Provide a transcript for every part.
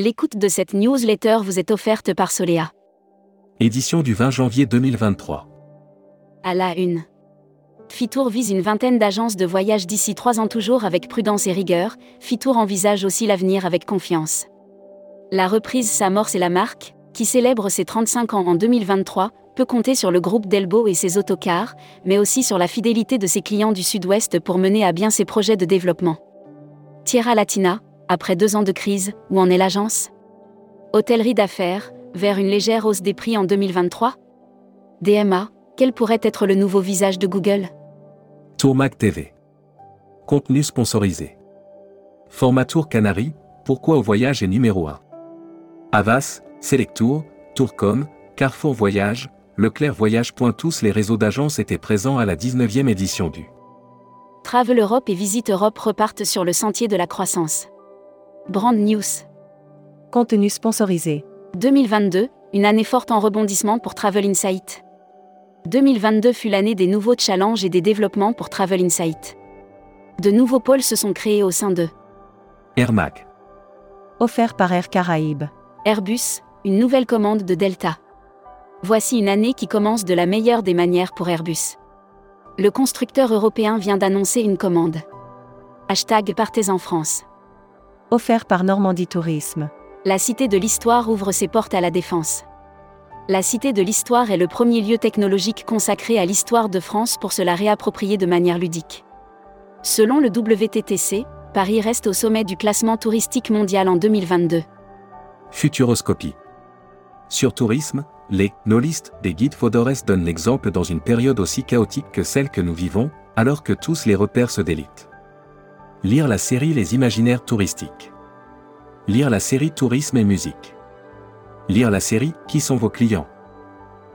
L'écoute de cette newsletter vous est offerte par Solea. Édition du 20 janvier 2023. À la une. Fitour vise une vingtaine d'agences de voyage d'ici trois ans toujours avec prudence et rigueur. Fitour envisage aussi l'avenir avec confiance. La reprise s'amorce et la marque, qui célèbre ses 35 ans en 2023, peut compter sur le groupe Delbo et ses autocars, mais aussi sur la fidélité de ses clients du Sud-Ouest pour mener à bien ses projets de développement. Tierra Latina, après deux ans de crise, où en est l'agence? Hôtellerie d'affaires, vers une légère hausse des prix en 2023 DMA, quel pourrait être le nouveau visage de Google? Tourmac TV. Contenu sponsorisé. Format Tour Canary, pourquoi au voyage est numéro 1 Avas, Selectour, Tourcom, Carrefour Voyage, Leclerc Voyage. Tous les réseaux d'agences étaient présents à la 19e édition du Travel Europe et Visite Europe repartent sur le sentier de la croissance. Brand News. Contenu sponsorisé. 2022, une année forte en rebondissement pour Travel Insight. 2022 fut l'année des nouveaux challenges et des développements pour Travel Insight. De nouveaux pôles se sont créés au sein de Air Mag. Offert par Air Caraïbes. Airbus, une nouvelle commande de Delta. Voici une année qui commence de la meilleure des manières pour Airbus. Le constructeur européen vient d'annoncer une commande. Hashtag Partez en France. Offert par Normandie Tourisme. La Cité de l'Histoire ouvre ses portes à la défense. La Cité de l'Histoire est le premier lieu technologique consacré à l'histoire de France pour se la réapproprier de manière ludique. Selon le WTTC, Paris reste au sommet du classement touristique mondial en 2022. Futuroscopie. Sur tourisme, les no-list des guides Fodores donnent l'exemple dans une période aussi chaotique que celle que nous vivons, alors que tous les repères se délitent. Lire la série Les imaginaires touristiques. Lire la série Tourisme et musique. Lire la série Qui sont vos clients?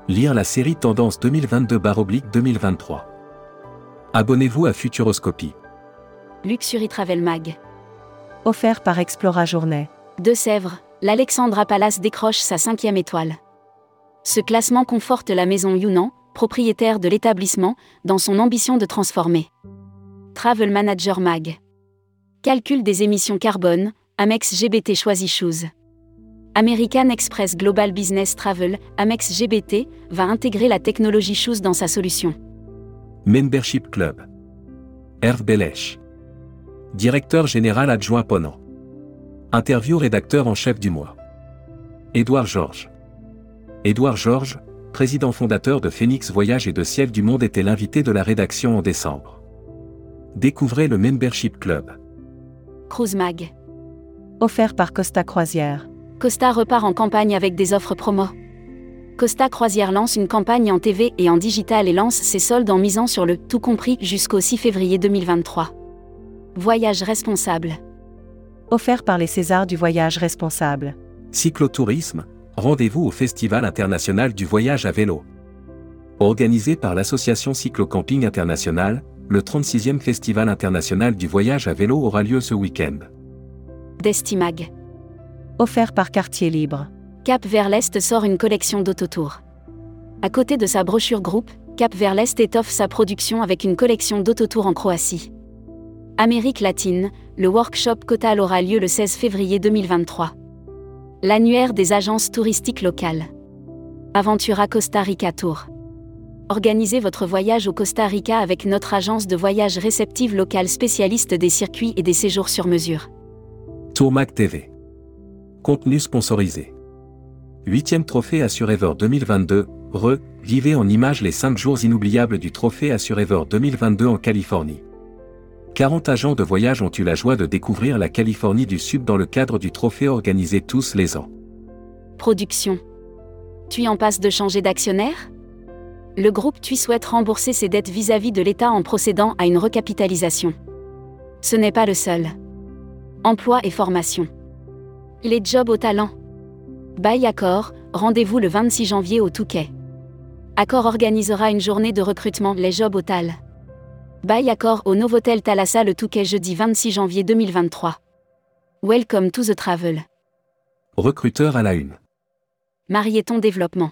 Lire la série Tendance 2022-2023. Abonnez-vous à Futuroscopie. Luxury Travel Mag. Offert par Explora Journée. De Sèvres, l'Alexandra Palace décroche sa cinquième étoile. Ce classement conforte la maison Yunnan, propriétaire de l'établissement, dans son ambition de transformer. Travel Manager Mag. Calcul des émissions carbone, Amex GBT choisit Shoes. American Express Global Business Travel, Amex GBT, va intégrer la technologie Shoes dans sa solution. Membership Club. Herve Belesch. Directeur général adjoint Ponant. Interview rédacteur en chef du mois. Édouard Georges. Édouard Georges, président fondateur de Phoenix Voyage et de Ciel du Monde était l'invité de la rédaction en décembre. Découvrez le Membership Club. Cruise Mag. Offert par Costa Croisière. Costa repart en campagne avec des offres promo. Costa Croisière lance une campagne en TV et en digital et lance ses soldes en misant sur le tout compris jusqu'au 6 février 2023. Voyage responsable. Offert par les Césars du voyage responsable. Cyclotourisme, rendez-vous au Festival international du voyage à vélo. Organisé par l'Association Cyclocamping International, le 36e Festival international du voyage à vélo aura lieu ce week-end. Destimag. Offert par Quartier Libre. Cap vers l'Est sort une collection d'autotours. À côté de sa brochure groupe, Cap vers l'Est étoffe sa production avec une collection d'autotours en Croatie. Amérique latine, le workshop Cotal aura lieu le 16 février 2023. L'annuaire des agences touristiques locales. Aventura Costa Rica Tour. Organisez votre voyage au Costa Rica avec notre agence de voyage réceptive locale spécialiste des circuits et des séjours sur mesure. Tourmac TV. Contenu sponsorisé. 8e trophée Assurever 2022, Re, vivez en images les 5 jours inoubliables du trophée Assurever 2022 en Californie. 40 agents de voyage ont eu la joie de découvrir la Californie du Sud dans le cadre du trophée organisé tous les ans. Production. Tu en passes de changer d'actionnaire? Le groupe TUI souhaite rembourser ses dettes vis-à-vis de l'État en procédant à une recapitalisation. Ce n'est pas le seul. Emploi et formation. Les jobs au talent. By Accor, rendez-vous le 26 janvier au Touquet. Accor organisera une journée de recrutement Les Jobs au Tal. By Accor au Novotel Thalassa le Touquet jeudi 26 janvier 2023. Welcome to the travel. Recruteur à la une. Marieton Développement?